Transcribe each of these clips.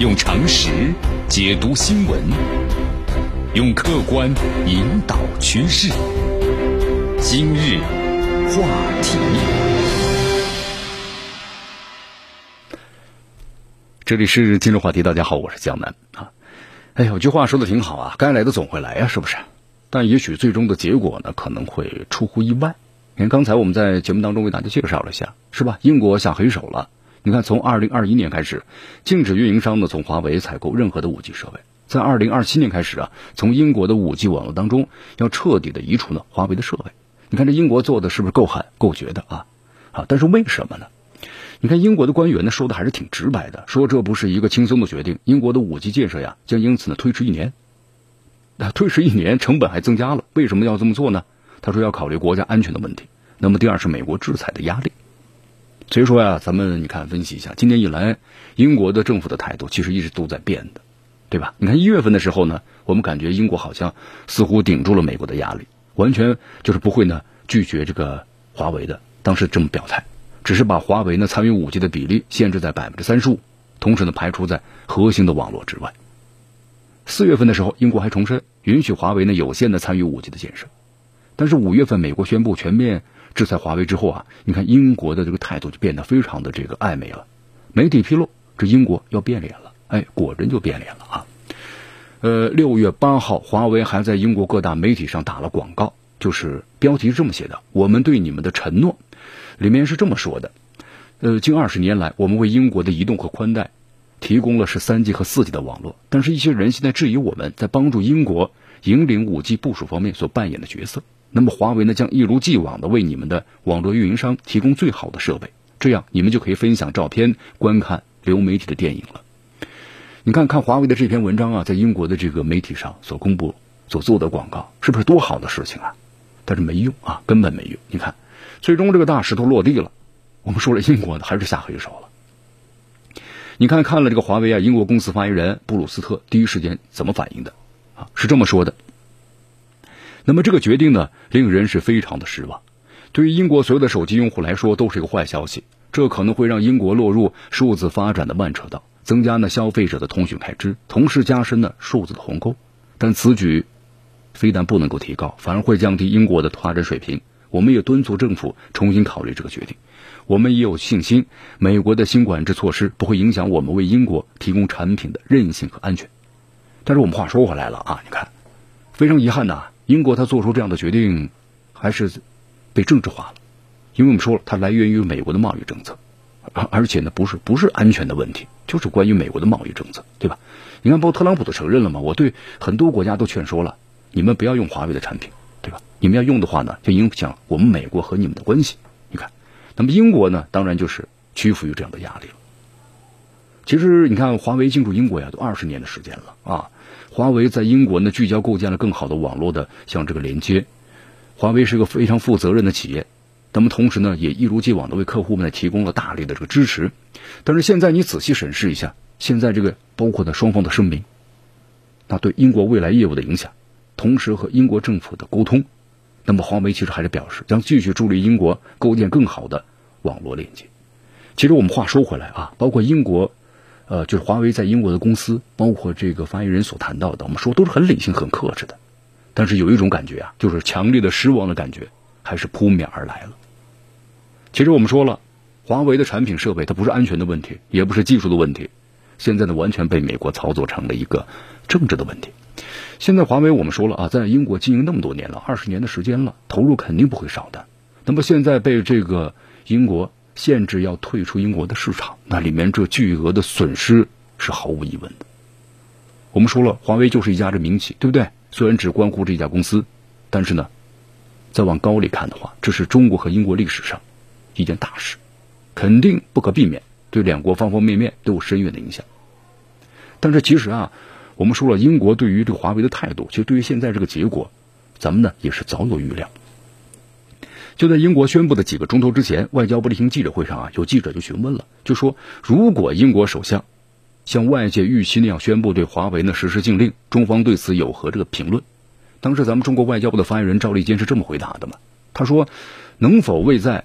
用常识解读新闻，用客观引导趋势。今日话题，这里是今日话题。大家好，我是江南啊。哎，有句话说的挺好啊，该来的总会来呀，是不是？但也许最终的结果呢，可能会出乎意外。你看，刚才我们在节目当中为大家介绍了一下，是吧？英国下黑手了。你看，从二零二一年开始，禁止运营商呢从华为采购任何的五 G 设备；在二零二七年开始啊，从英国的五 G 网络当中要彻底的移除呢华为的设备。你看这英国做的是不是够狠、够绝的啊？啊，但是为什么呢？你看英国的官员呢说的还是挺直白的，说这不是一个轻松的决定，英国的五 G 建设呀将因此呢推迟一年。那推迟一年，成本还增加了。为什么要这么做呢？他说要考虑国家安全的问题。那么第二是美国制裁的压力。所以说呀，咱们你看分析一下，今年以来英国的政府的态度其实一直都在变的，对吧？你看一月份的时候呢，我们感觉英国好像似乎顶住了美国的压力，完全就是不会呢拒绝这个华为的，当时这么表态，只是把华为呢参与五 G 的比例限制在百分之三十五，同时呢排除在核心的网络之外。四月份的时候，英国还重申允许华为呢有限的参与五 G 的建设，但是五月份美国宣布全面。制裁华为之后啊，你看英国的这个态度就变得非常的这个暧昧了。媒体披露，这英国要变脸了，哎，果真就变脸了啊。呃，六月八号，华为还在英国各大媒体上打了广告，就是标题是这么写的：“我们对你们的承诺。”里面是这么说的：呃，近二十年来，我们为英国的移动和宽带提供了是三 G 和四 G 的网络，但是一些人现在质疑我们在帮助英国引领五 G 部署方面所扮演的角色。那么华为呢，将一如既往的为你们的网络运营商提供最好的设备，这样你们就可以分享照片、观看流媒体的电影了。你看看华为的这篇文章啊，在英国的这个媒体上所公布、所做的广告，是不是多好的事情啊？但是没用啊，根本没用。你看，最终这个大石头落地了。我们说了，英国呢还是下黑手了。你看看了这个华为啊，英国公司发言人布鲁斯特第一时间怎么反应的啊？是这么说的。那么这个决定呢，令人是非常的失望。对于英国所有的手机用户来说，都是一个坏消息。这可能会让英国落入数字发展的慢车道，增加呢消费者的通讯开支，同时加深呢数字的鸿沟。但此举非但不能够提高，反而会降低英国的发展水平。我们也敦促政府重新考虑这个决定。我们也有信心，美国的新管制措施不会影响我们为英国提供产品的韧性和安全。但是我们话说回来了啊，你看，非常遗憾呐。英国他做出这样的决定，还是被政治化了，因为我们说了，它来源于美国的贸易政策，而而且呢，不是不是安全的问题，就是关于美国的贸易政策，对吧？你看，包括特朗普都承认了嘛，我对很多国家都劝说了，你们不要用华为的产品，对吧？你们要用的话呢，就影响我们美国和你们的关系。你看，那么英国呢，当然就是屈服于这样的压力了。其实你看，华为进入英国呀，都二十年的时间了啊。华为在英国呢，聚焦构建了更好的网络的像这个连接。华为是一个非常负责任的企业，那么同时呢，也一如既往的为客户们提供了大力的这个支持。但是现在你仔细审视一下，现在这个包括的双方的声明，那对英国未来业务的影响，同时和英国政府的沟通，那么华为其实还是表示将继续助力英国构建更好的网络连接。其实我们话说回来啊，包括英国。呃，就是华为在英国的公司，包括这个发言人所谈到的，我们说都是很理性、很克制的。但是有一种感觉啊，就是强烈的失望的感觉，还是扑面而来了。其实我们说了，华为的产品设备它不是安全的问题，也不是技术的问题，现在呢完全被美国操作成了一个政治的问题。现在华为我们说了啊，在英国经营那么多年了，二十年的时间了，投入肯定不会少的。那么现在被这个英国。限制要退出英国的市场，那里面这巨额的损失是毫无疑问的。我们说了，华为就是一家这民企，对不对？虽然只关乎这家公司，但是呢，再往高里看的话，这是中国和英国历史上一件大事，肯定不可避免，对两国方方面面都有深远的影响。但是其实啊，我们说了，英国对于这个华为的态度，其实对于现在这个结果，咱们呢也是早有预料。就在英国宣布的几个钟头之前，外交部例行记者会上啊，有记者就询问了，就说如果英国首相像外界预期那样宣布对华为呢实施禁令，中方对此有何这个评论？当时咱们中国外交部的发言人赵立坚是这么回答的嘛？他说：“能否为在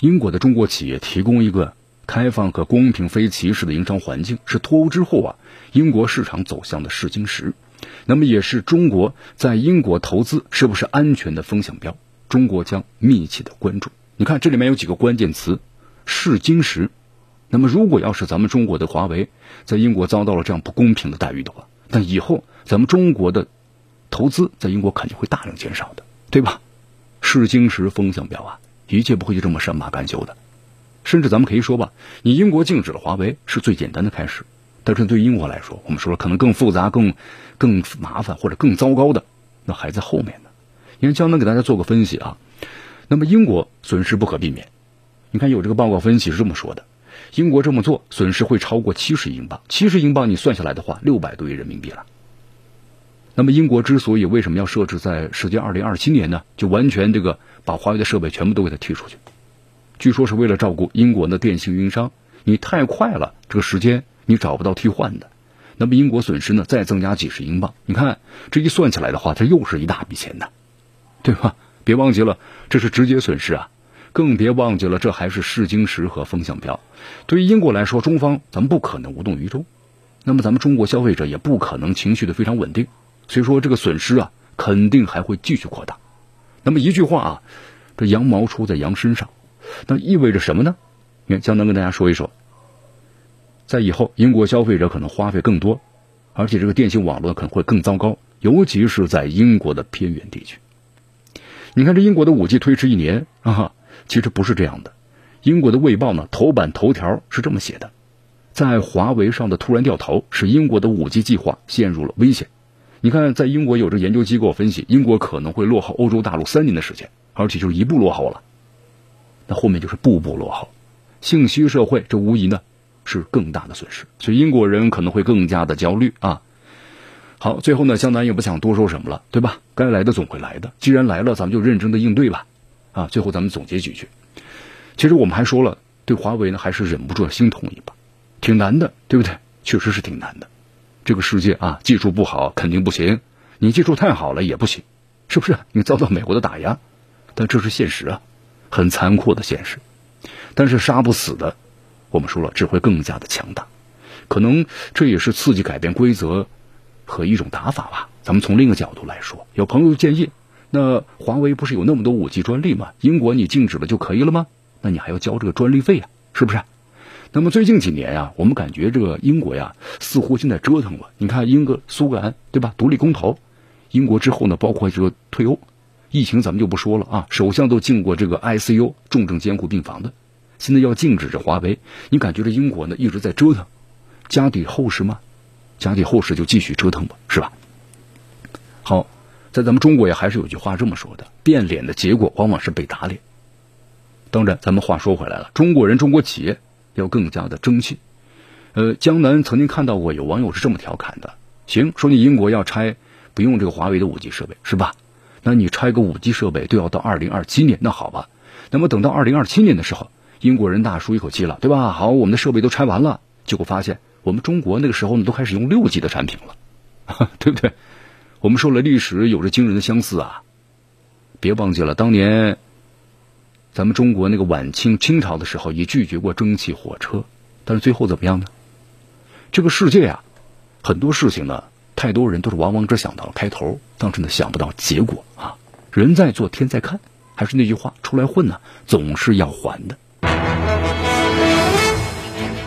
英国的中国企业提供一个开放和公平非歧视的营商环境是脱欧之后啊英国市场走向的试金石，那么也是中国在英国投资是不是安全的风向标，中国将密切的关注。你看这里面有几个关键词，试金石。那么如果要是咱们中国的华为在英国遭到了这样不公平的待遇的话，那以后咱们中国的投资在英国肯定会大量减少的，对吧？试金石风向标啊，一切不会就这么善罢甘休的。甚至咱们可以说吧，你英国禁止了华为是最简单的开始，但是对英国来说，我们说了可能更复杂、更更麻烦或者更糟糕的，那还在后面呢。因为江南给大家做个分析啊，那么英国损失不可避免。你看有这个报告分析是这么说的：英国这么做损失会超过七十英镑，七十英镑你算下来的话，六百多亿人民币了。那么英国之所以为什么要设置在时间二零二七年呢？就完全这个把华为的设备全部都给它踢出去。据说是为了照顾英国的电信运营商，你太快了，这个时间你找不到替换的，那么英国损失呢再增加几十英镑，你看这一算起来的话，这又是一大笔钱呢，对吧？别忘记了，这是直接损失啊，更别忘记了这还是试金石和风向标。对于英国来说，中方咱们不可能无动于衷，那么咱们中国消费者也不可能情绪的非常稳定，所以说这个损失啊肯定还会继续扩大。那么一句话啊，这羊毛出在羊身上。那意味着什么呢？你看，江南跟大家说一说，在以后，英国消费者可能花费更多，而且这个电信网络可能会更糟糕，尤其是在英国的偏远地区。你看，这英国的五 G 推迟一年啊，其实不是这样的。英国的《卫报》呢，头版头条是这么写的：在华为上的突然掉头，使英国的五 G 计划陷入了危险。你看，在英国有着研究机构分析，英国可能会落后欧洲大陆三年的时间，而且就是一步落后了。那后面就是步步落后，信息社会这无疑呢是更大的损失，所以英国人可能会更加的焦虑啊。好，最后呢，江南也不想多说什么了，对吧？该来的总会来的，既然来了，咱们就认真的应对吧。啊，最后咱们总结几句。其实我们还说了，对华为呢还是忍不住心痛一把，挺难的，对不对？确实是挺难的。这个世界啊，技术不好肯定不行，你技术太好了也不行，是不是？你遭到美国的打压，但这是现实啊。很残酷的现实，但是杀不死的，我们说了只会更加的强大，可能这也是刺激改变规则和一种打法吧。咱们从另一个角度来说，有朋友建议，那华为不是有那么多五 G 专利吗？英国你禁止了就可以了吗？那你还要交这个专利费啊，是不是？那么最近几年呀，我们感觉这个英国呀，似乎现在折腾了。你看英格苏格兰对吧？独立公投，英国之后呢，包括这个退欧。疫情咱们就不说了啊，首相都进过这个 ICU 重症监护病房的，现在要禁止这华为，你感觉这英国呢一直在折腾，家底厚实吗？家底厚实就继续折腾吧，是吧？好，在咱们中国也还是有句话这么说的：变脸的结果往往是被打脸。当然，咱们话说回来了，中国人、中国企业要更加的争气。呃，江南曾经看到过有网友是这么调侃的：行，说你英国要拆不用这个华为的五 G 设备，是吧？那你拆个五 G 设备都要到二零二七年，那好吧。那么等到二零二七年的时候，英国人大舒一口气了，对吧？好，我们的设备都拆完了，结果发现我们中国那个时候呢，都开始用六 G 的产品了，对不对？我们说了，历史有着惊人的相似啊。别忘记了，当年咱们中国那个晚清清朝的时候，也拒绝过蒸汽火车，但是最后怎么样呢？这个世界啊，很多事情呢。太多人都是往往只想到了开头，但是呢想不到结果啊！人在做天在看，还是那句话，出来混呢总是要还的。